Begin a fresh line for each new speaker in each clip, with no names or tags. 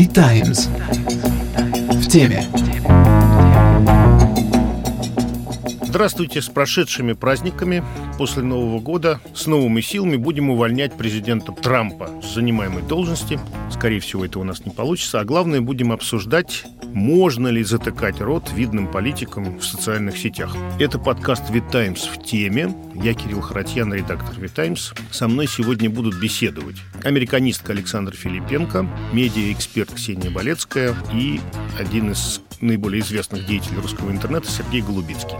The Times. В теме.
Здравствуйте, с прошедшими праздниками. После Нового года с новыми силами будем увольнять президента Трампа с занимаемой должности. Скорее всего, это у нас не получится. А главное, будем обсуждать, можно ли затыкать рот видным политикам в социальных сетях. Это подкаст «Витаймс в теме». Я Кирилл Харатьян, редактор «Витаймс». Со мной сегодня будут беседовать американистка Александр Филипенко, медиа-эксперт Ксения Болецкая и один из наиболее известных деятелей русского интернета Сергей Голубицкий.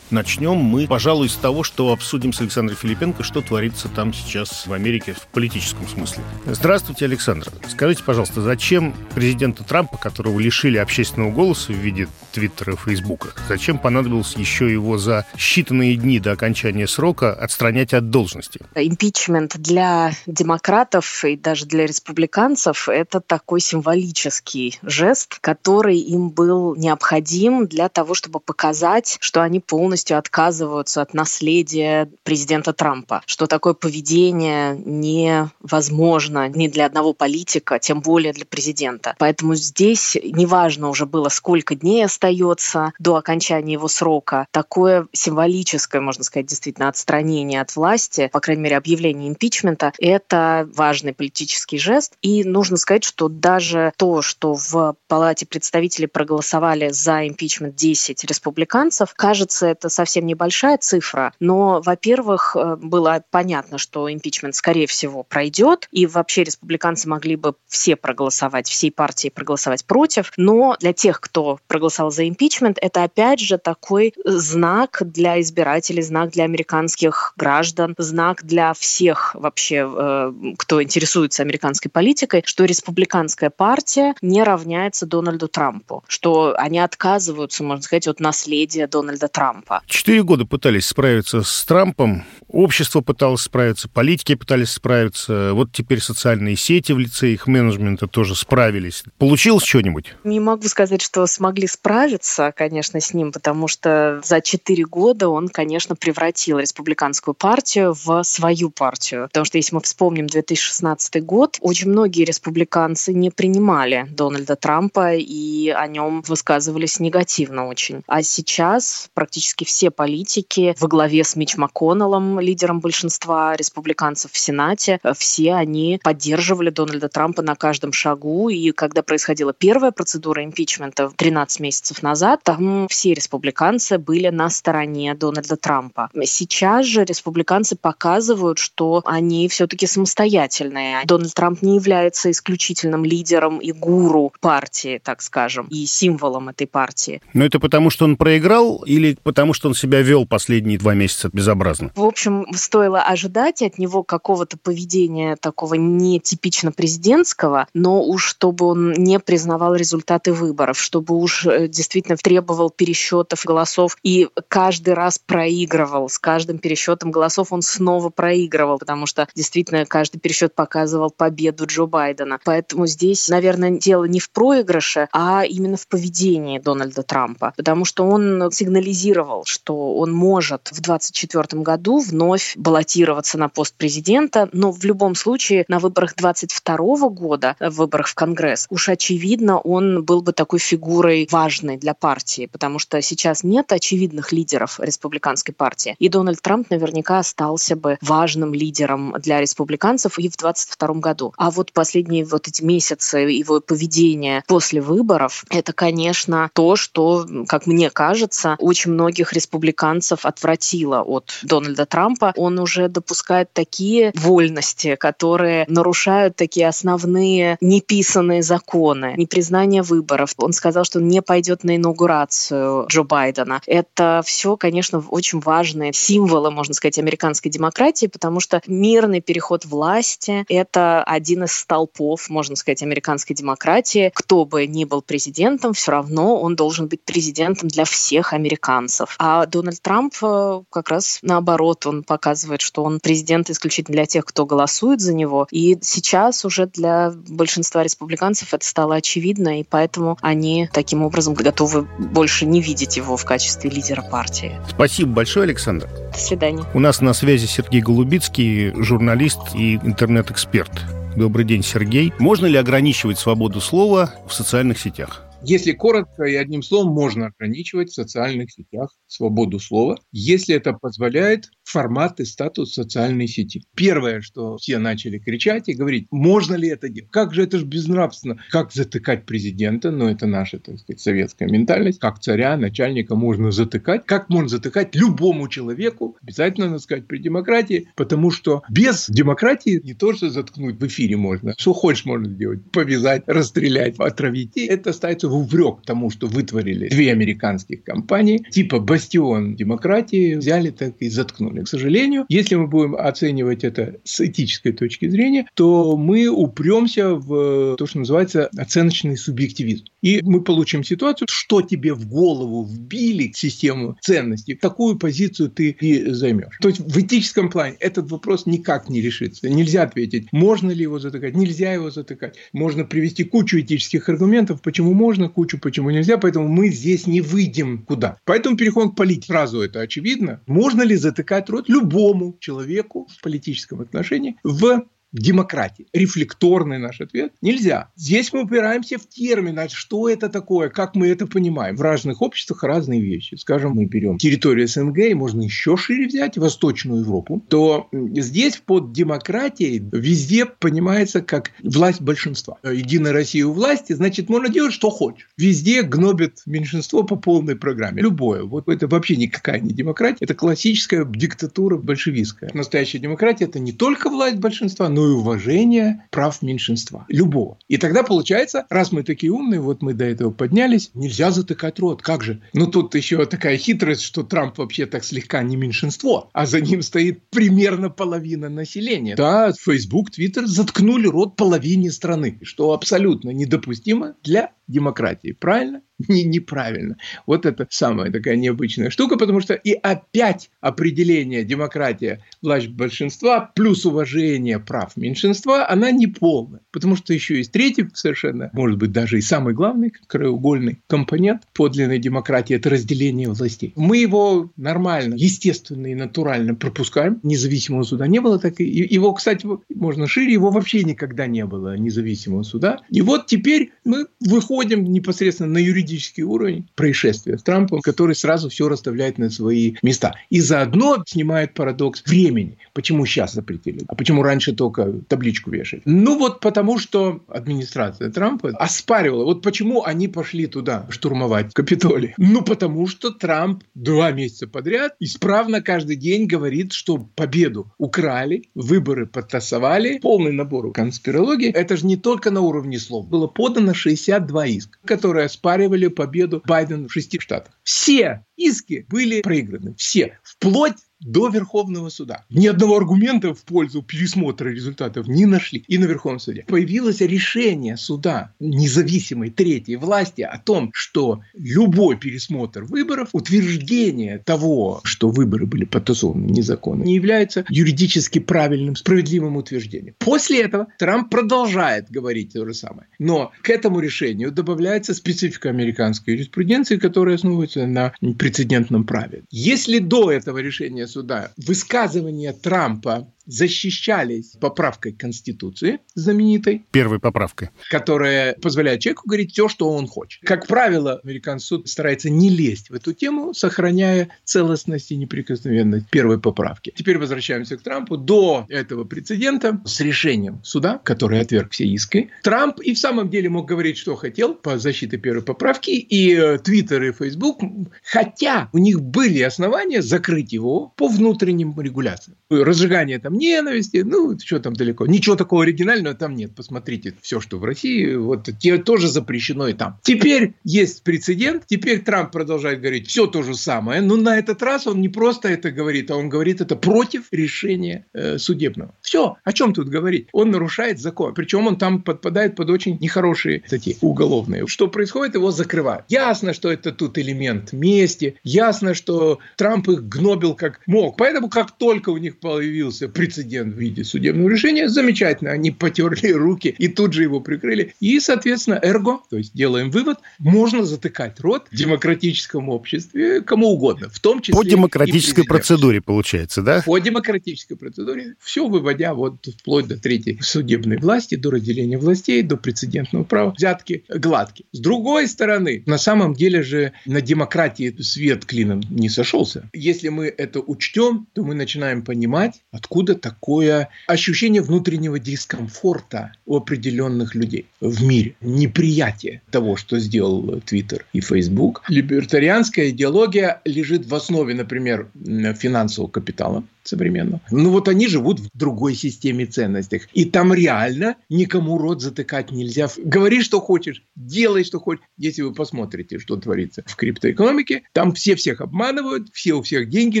Начнем мы, пожалуй, с того, что обсудим с Александром Филипенко, что творится там сейчас в Америке в политическом смысле. Здравствуйте, Александр. Скажите, пожалуйста, зачем президента Трампа, которого лишили общественного голоса в виде Твиттера и Фейсбука, зачем понадобилось еще его за считанные дни до окончания срока отстранять от должности?
Импичмент для демократов и даже для республиканцев – это такой символический жест, который им был необходим для того, чтобы показать, что они полностью отказываются от наследия президента Трампа, что такое поведение невозможно ни для одного политика, тем более для президента. Поэтому здесь неважно уже было, сколько дней остается до окончания его срока. Такое символическое, можно сказать, действительно отстранение от власти, по крайней мере, объявление импичмента, это важный политический жест. И нужно сказать, что даже то, что в Палате представителей проголосовали за импичмент 10 республиканцев, кажется, это совсем небольшая цифра, но, во-первых, э, было понятно, что импичмент, скорее всего, пройдет, и вообще республиканцы могли бы все проголосовать, всей партии проголосовать против, но для тех, кто проголосовал за импичмент, это опять же такой знак для избирателей, знак для американских граждан, знак для всех вообще, э, кто интересуется американской политикой, что республиканская партия не равняется Дональду Трампу, что они отказываются, можно сказать, от наследия Дональда Трампа.
Четыре года пытались справиться с Трампом, общество пыталось справиться, политики пытались справиться, вот теперь социальные сети в лице их менеджмента тоже справились. Получилось что-нибудь?
Не могу сказать, что смогли справиться, конечно, с ним, потому что за четыре года он, конечно, превратил республиканскую партию в свою партию. Потому что если мы вспомним 2016 год, очень многие республиканцы не принимали Дональда Трампа и о нем высказывались негативно очень. А сейчас практически все политики во главе с Мич МакКоннеллом, лидером большинства республиканцев в Сенате, все они поддерживали Дональда Трампа на каждом шагу. И когда происходила первая процедура импичмента 13 месяцев назад, там все республиканцы были на стороне Дональда Трампа. Сейчас же республиканцы показывают, что они все-таки самостоятельные. Дональд Трамп не является исключительным лидером и гуру партии, так скажем, и символом этой партии.
Но это потому, что он проиграл или потому, что что он себя вел последние два месяца безобразно?
В общем, стоило ожидать от него какого-то поведения такого нетипично президентского, но уж чтобы он не признавал результаты выборов, чтобы уж э, действительно требовал пересчетов голосов и каждый раз проигрывал. С каждым пересчетом голосов он снова проигрывал, потому что действительно каждый пересчет показывал победу Джо Байдена. Поэтому здесь, наверное, дело не в проигрыше, а именно в поведении Дональда Трампа, потому что он сигнализировал, что он может в 2024 году вновь баллотироваться на пост президента, но в любом случае на выборах 2022 года, в выборах в Конгресс, уж очевидно, он был бы такой фигурой важной для партии, потому что сейчас нет очевидных лидеров республиканской партии. И Дональд Трамп наверняка остался бы важным лидером для республиканцев и в 2022 году. А вот последние вот эти месяцы его поведения после выборов, это, конечно, то, что, как мне кажется, очень многих республиканцев отвратило от Дональда Трампа. Он уже допускает такие вольности, которые нарушают такие основные неписанные законы, непризнание выборов. Он сказал, что не пойдет на инаугурацию Джо Байдена. Это все, конечно, очень важные символы, можно сказать, американской демократии, потому что мирный переход власти – это один из столпов, можно сказать, американской демократии. Кто бы ни был президентом, все равно он должен быть президентом для всех американцев. А а Дональд Трамп э, как раз наоборот, он показывает, что он президент исключительно для тех, кто голосует за него. И сейчас уже для большинства республиканцев это стало очевидно, и поэтому они таким образом готовы больше не видеть его в качестве лидера партии.
Спасибо большое, Александр.
До свидания.
У нас на связи Сергей Голубицкий, журналист и интернет-эксперт. Добрый день, Сергей. Можно ли ограничивать свободу слова в социальных сетях?
Если коротко и одним словом, можно ограничивать в социальных сетях свободу слова, если это позволяет формат и статус социальной сети. Первое, что все начали кричать и говорить, можно ли это делать? Как же это же безнравственно? Как затыкать президента? Ну, это наша, так сказать, советская ментальность. Как царя, начальника можно затыкать? Как можно затыкать любому человеку? Обязательно, надо сказать, при демократии, потому что без демократии не то, что заткнуть в эфире можно, что хочешь можно сделать. Повязать, расстрелять, отравить. И это ставится в упрек тому, что вытворили две американских компании, типа бастион демократии, взяли так и заткнули. К сожалению, если мы будем оценивать это с этической точки зрения, то мы упремся в то, что называется оценочный субъективизм. И мы получим ситуацию, что тебе в голову вбили систему ценностей, такую позицию ты и займешь. То есть в этическом плане этот вопрос никак не решится. Нельзя ответить, можно ли его затыкать, нельзя его затыкать. Можно привести кучу этических аргументов, почему можно, кучу, почему нельзя, поэтому мы здесь не выйдем куда. Поэтому переход к политике. Сразу это очевидно. Можно ли затыкать рот любому человеку в политическом отношении в демократии. Рефлекторный наш ответ – нельзя. Здесь мы упираемся в термин, а что это такое, как мы это понимаем. В разных обществах разные вещи. Скажем, мы берем территорию СНГ, и можно еще шире взять, Восточную Европу, то здесь под демократией везде понимается как власть большинства. Единая Россия у власти, значит, можно делать, что хочешь. Везде гнобит меньшинство по полной программе. Любое. Вот это вообще никакая не демократия. Это классическая диктатура большевистская. Настоящая демократия – это не только власть большинства, но но и уважение прав меньшинства. Любого. И тогда получается, раз мы такие умные, вот мы до этого поднялись, нельзя затыкать рот. Как же? Ну, тут еще такая хитрость, что Трамп вообще так слегка не меньшинство, а за ним стоит примерно половина населения. Да, Facebook, Twitter заткнули рот половине страны, что абсолютно недопустимо для демократии. Правильно? Не, неправильно. Вот это самая такая необычная штука, потому что и опять определение демократия, власть большинства плюс уважение прав меньшинства, она не полная. Потому что еще есть третий совершенно, может быть, даже и самый главный краеугольный компонент подлинной демократии – это разделение властей. Мы его нормально, естественно и натурально пропускаем. Независимого суда не было. Так и его, кстати, можно шире, его вообще никогда не было независимого суда. И вот теперь мы выходим выходим непосредственно на юридический уровень происшествия с Трампом, который сразу все расставляет на свои места. И заодно снимает парадокс времени. Почему сейчас запретили? А почему раньше только табличку вешали? Ну вот потому, что администрация Трампа оспаривала. Вот почему они пошли туда штурмовать Капитолий. Ну потому что Трамп два месяца подряд исправно каждый день говорит, что победу украли, выборы подтасовали, полный набор конспирологии. Это же не только на уровне слов. Было подано 62 иск, которые оспаривали победу Байдена в шести штатах. Все иски были проиграны. Все. Вплоть до Верховного суда. Ни одного аргумента в пользу пересмотра результатов не нашли. И на Верховном суде появилось решение суда независимой третьей власти о том, что любой пересмотр выборов, утверждение того, что выборы были подтасованы незаконно, не является юридически правильным, справедливым утверждением. После этого Трамп продолжает говорить то же самое. Но к этому решению добавляется специфика американской юриспруденции, которая основывается на прецедентном праве. Если до этого решения суда высказывания Трампа защищались поправкой Конституции знаменитой.
Первой поправкой.
Которая позволяет человеку говорить все, что он хочет. Как правило, американский суд старается не лезть в эту тему, сохраняя целостность и неприкосновенность первой поправки. Теперь возвращаемся к Трампу. До этого прецедента с решением суда, который отверг все иски, Трамп и в самом деле мог говорить, что хотел по защите первой поправки, и э, Твиттер и Фейсбук, хотя у них были основания закрыть его по внутренним регуляциям. Разжигание там ненависти, ну, что там далеко. Ничего такого оригинального там нет. Посмотрите, все, что в России, вот те тоже запрещено и там. Теперь есть прецедент, теперь Трамп продолжает говорить все то же самое, но на этот раз он не просто это говорит, а он говорит это против решения э, судебного. Все, о чем тут говорить? Он нарушает закон, причем он там подпадает под очень нехорошие статьи уголовные. Что происходит, его закрывают. Ясно, что это тут элемент мести, ясно, что Трамп их гнобил как мог. Поэтому, как только у них появился прецедент в виде судебного решения, замечательно, они потерли руки и тут же его прикрыли. И, соответственно, эрго, то есть делаем вывод, можно затыкать рот в демократическом обществе кому угодно, в том числе
По демократической процедуре, получается, да?
По демократической процедуре, все выводя вот вплоть до третьей судебной власти, до разделения властей, до прецедентного права, взятки гладкие. С другой стороны, на самом деле же на демократии свет клином не сошелся. Если мы это учтем, то мы начинаем понимать, откуда такое ощущение внутреннего дискомфорта у определенных людей в мире, неприятие того, что сделал Твиттер и Фейсбук. Либертарианская идеология лежит в основе, например, финансового капитала современного. Ну вот они живут в другой системе ценностей. И там реально никому рот затыкать нельзя. Говори, что хочешь, делай, что хочешь. Если вы посмотрите, что творится в криптоэкономике, там все всех обманывают, все у всех деньги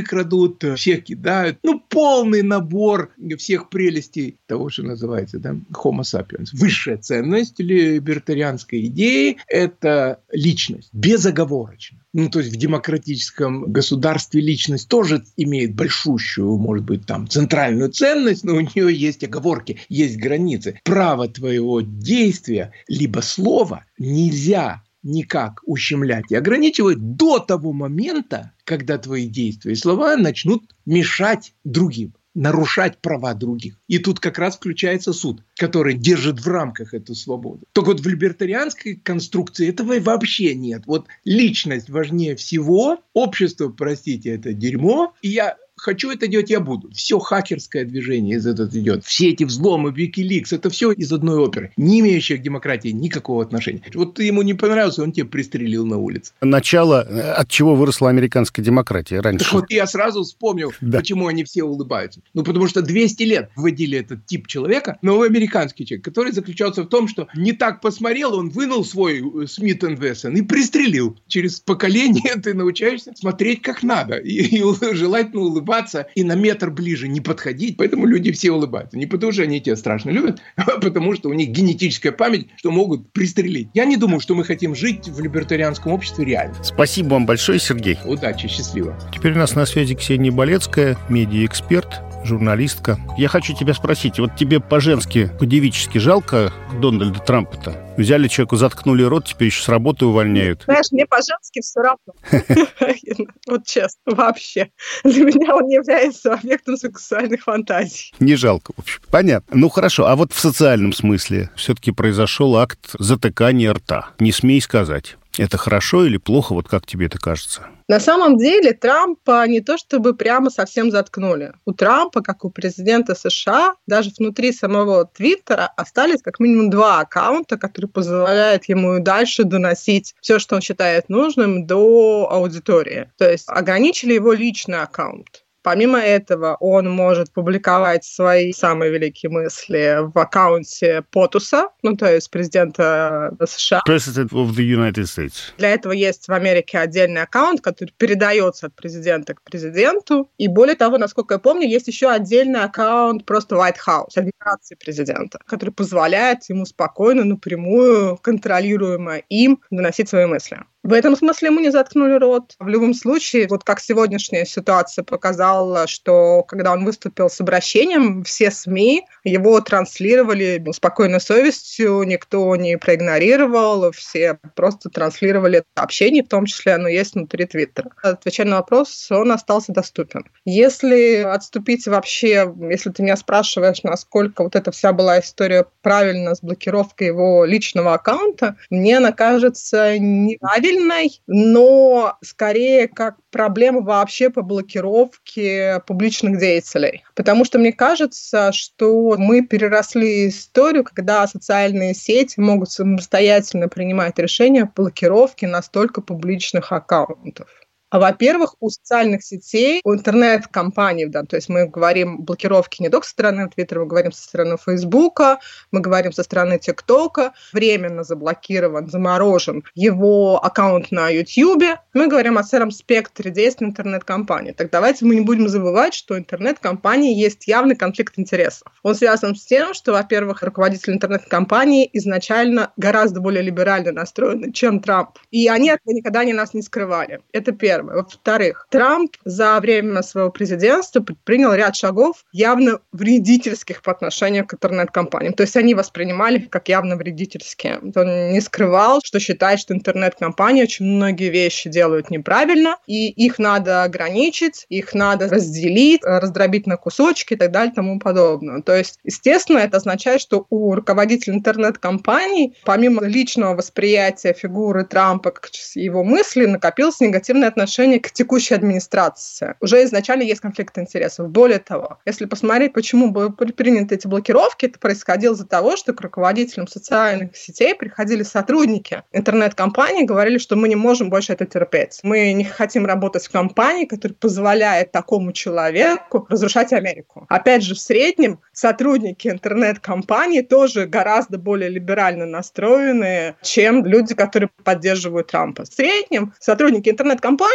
крадут, всех кидают. Ну, полный набор всех прелестей того, что называется да, Homo sapiens. Высшая ценность либертарианской идеи – это личность, безоговорочно. Ну, то есть в демократическом государстве личность тоже имеет большущую, может быть, там, центральную ценность, но у нее есть оговорки, есть границы. Право твоего действия, либо слова нельзя никак ущемлять и ограничивать до того момента, когда твои действия и слова начнут мешать другим нарушать права других. И тут как раз включается суд, который держит в рамках эту свободу. Только вот в либертарианской конструкции этого вообще нет. Вот личность важнее всего, общество, простите, это дерьмо. И я хочу это делать, я буду. Все хакерское движение из этого идет. Все эти взломы, Wikileaks, это все из одной оперы, не имеющие к демократии никакого отношения. Вот ты ему не понравился, он тебя пристрелил на улице.
Начало, э, от чего выросла американская демократия раньше.
Так вот я сразу вспомнил, да. почему они все улыбаются. Ну, потому что 200 лет вводили этот тип человека, новый американский человек, который заключался в том, что не так посмотрел, он вынул свой Смит Вессон и пристрелил. Через поколение ты научаешься смотреть как надо и, и желательно улыбаться улыбаться и на метр ближе не подходить. Поэтому люди все улыбаются. Не потому, что они тебя страшно любят, а потому, что у них генетическая память, что могут пристрелить. Я не думаю, что мы хотим жить в либертарианском обществе реально.
Спасибо вам большое, Сергей.
Удачи, счастливо.
Теперь у нас на связи Ксения Болецкая, медиаэксперт, журналистка. Я хочу тебя спросить, вот тебе по-женски, по-девически жалко Дональда Трампа-то? Взяли человеку, заткнули рот, теперь еще с работы увольняют.
Знаешь, мне по-женски все равно. Вот честно, вообще. Для меня он не является объектом сексуальных фантазий.
Не жалко, в общем. Понятно. Ну хорошо, а вот в социальном смысле все-таки произошел акт затыкания рта. Не смей сказать. Это хорошо или плохо, вот как тебе это кажется?
На самом деле Трампа не то чтобы прямо совсем заткнули. У Трампа, как у президента США, даже внутри самого Твиттера остались как минимум два аккаунта, которые позволяют ему дальше доносить все, что он считает нужным, до аудитории. То есть ограничили его личный аккаунт. Помимо этого, он может публиковать свои самые великие мысли в аккаунте Потуса, ну, то есть президента США.
President of the United States.
Для этого есть в Америке отдельный аккаунт, который передается от президента к президенту. И более того, насколько я помню, есть еще отдельный аккаунт просто White House, администрации президента, который позволяет ему спокойно, напрямую, контролируемо им доносить свои мысли. В этом смысле ему не заткнули рот. В любом случае, вот как сегодняшняя ситуация показала, что когда он выступил с обращением, все СМИ его транслировали спокойной совестью, никто не проигнорировал, все просто транслировали общение, в том числе оно есть внутри Твиттера. Отвечая на вопрос, он остался доступен. Если отступить вообще, если ты меня спрашиваешь, насколько вот эта вся была история правильно с блокировкой его личного аккаунта, мне она кажется неправильной, сильной, но скорее как проблема вообще по блокировке публичных деятелей. Потому что мне кажется, что мы переросли историю, когда социальные сети могут самостоятельно принимать решения о блокировке настолько публичных аккаунтов. А, во-первых, у социальных сетей, у интернет-компаний, да, то есть мы говорим блокировки не только со стороны Твиттера, мы говорим со стороны Фейсбука, мы говорим со стороны ТикТока, временно заблокирован, заморожен его аккаунт на Ютьюбе, мы говорим о целом спектре действий интернет-компании. Так давайте мы не будем забывать, что у интернет-компании есть явный конфликт интересов. Он связан с тем, что, во-первых, руководитель интернет-компании изначально гораздо более либерально настроены, чем Трамп. И они этого никогда не нас не скрывали. Это первое. Первое. Во-вторых, Трамп за время своего президентства предпринял ряд шагов явно вредительских по отношению к интернет-компаниям. То есть они воспринимали их как явно вредительские. Он не скрывал, что считает, что интернет-компании очень многие вещи делают неправильно, и их надо ограничить, их надо разделить, раздробить на кусочки и так далее и тому подобное. То есть, естественно, это означает, что у руководителя интернет-компаний, помимо личного восприятия фигуры Трампа как его мысли, накопилось негативное отношение к текущей администрации. Уже изначально есть конфликт интересов. Более того, если посмотреть, почему были приняты эти блокировки, это происходило из-за того, что к руководителям социальных сетей приходили сотрудники интернет-компаний, говорили, что мы не можем больше это терпеть. Мы не хотим работать в компании, которая позволяет такому человеку разрушать Америку. Опять же, в среднем сотрудники интернет-компаний тоже гораздо более либерально настроенные, чем люди, которые поддерживают Трампа. В среднем сотрудники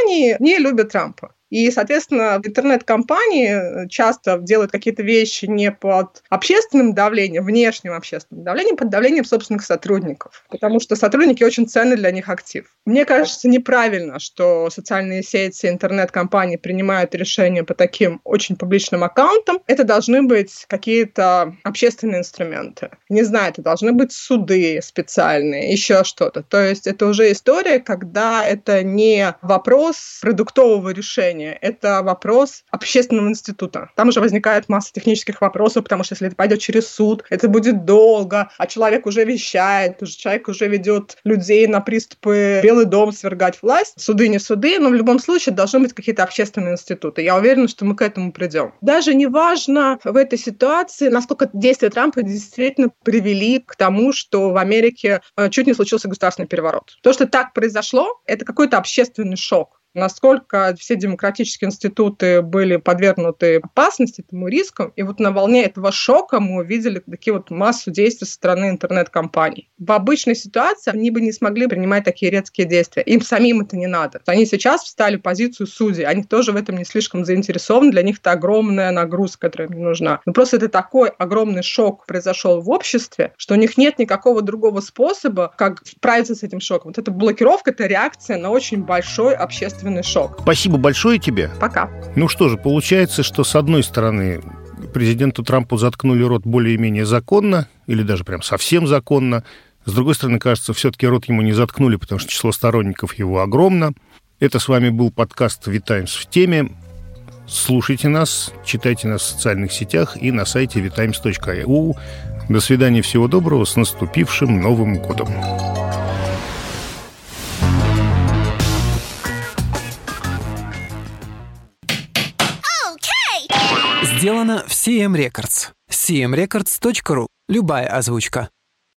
интернет-компании не любят Трампа. И, соответственно, интернет-компании э, часто делают какие-то вещи не под общественным давлением, внешним общественным давлением, под давлением собственных сотрудников, потому что сотрудники очень ценный для них актив. Мне кажется неправильно, что социальные сети, интернет-компании принимают решения по таким очень публичным аккаунтам. Это должны быть какие-то общественные инструменты. Не знаю, это должны быть суды специальные, еще что-то. То есть это уже история, когда это не вопрос продуктового решения, решение. Это вопрос общественного института. Там уже возникает масса технических вопросов, потому что если это пойдет через суд, это будет долго, а человек уже вещает, уже человек уже ведет людей на приступы Белый дом свергать власть. Суды не суды, но в любом случае должны быть какие-то общественные институты. Я уверена, что мы к этому придем. Даже не важно в этой ситуации, насколько действия Трампа действительно привели к тому, что в Америке э, чуть не случился государственный переворот. То, что так произошло, это какой-то общественный шок насколько все демократические институты были подвергнуты опасности, этому риску. И вот на волне этого шока мы увидели такие вот массу действий со стороны интернет-компаний. В обычной ситуации они бы не смогли принимать такие редкие действия. Им самим это не надо. Они сейчас встали в позицию судей. Они тоже в этом не слишком заинтересованы. Для них это огромная нагрузка, которая им нужна. Но просто это такой огромный шок произошел в обществе, что у них нет никакого другого способа, как справиться с этим шоком. Вот эта блокировка, это реакция на очень большой общественный общественный шок.
Спасибо большое тебе.
Пока.
Ну что же, получается, что с одной стороны президенту Трампу заткнули рот более-менее законно, или даже прям совсем законно. С другой стороны, кажется, все-таки рот ему не заткнули, потому что число сторонников его огромно. Это с вами был подкаст «Витаймс в теме». Слушайте нас, читайте нас в социальных сетях и на сайте vitimes.eu. До свидания, всего доброго, с наступившим Новым годом!
Сделано в CM Records. cmrecords.ru. Любая озвучка.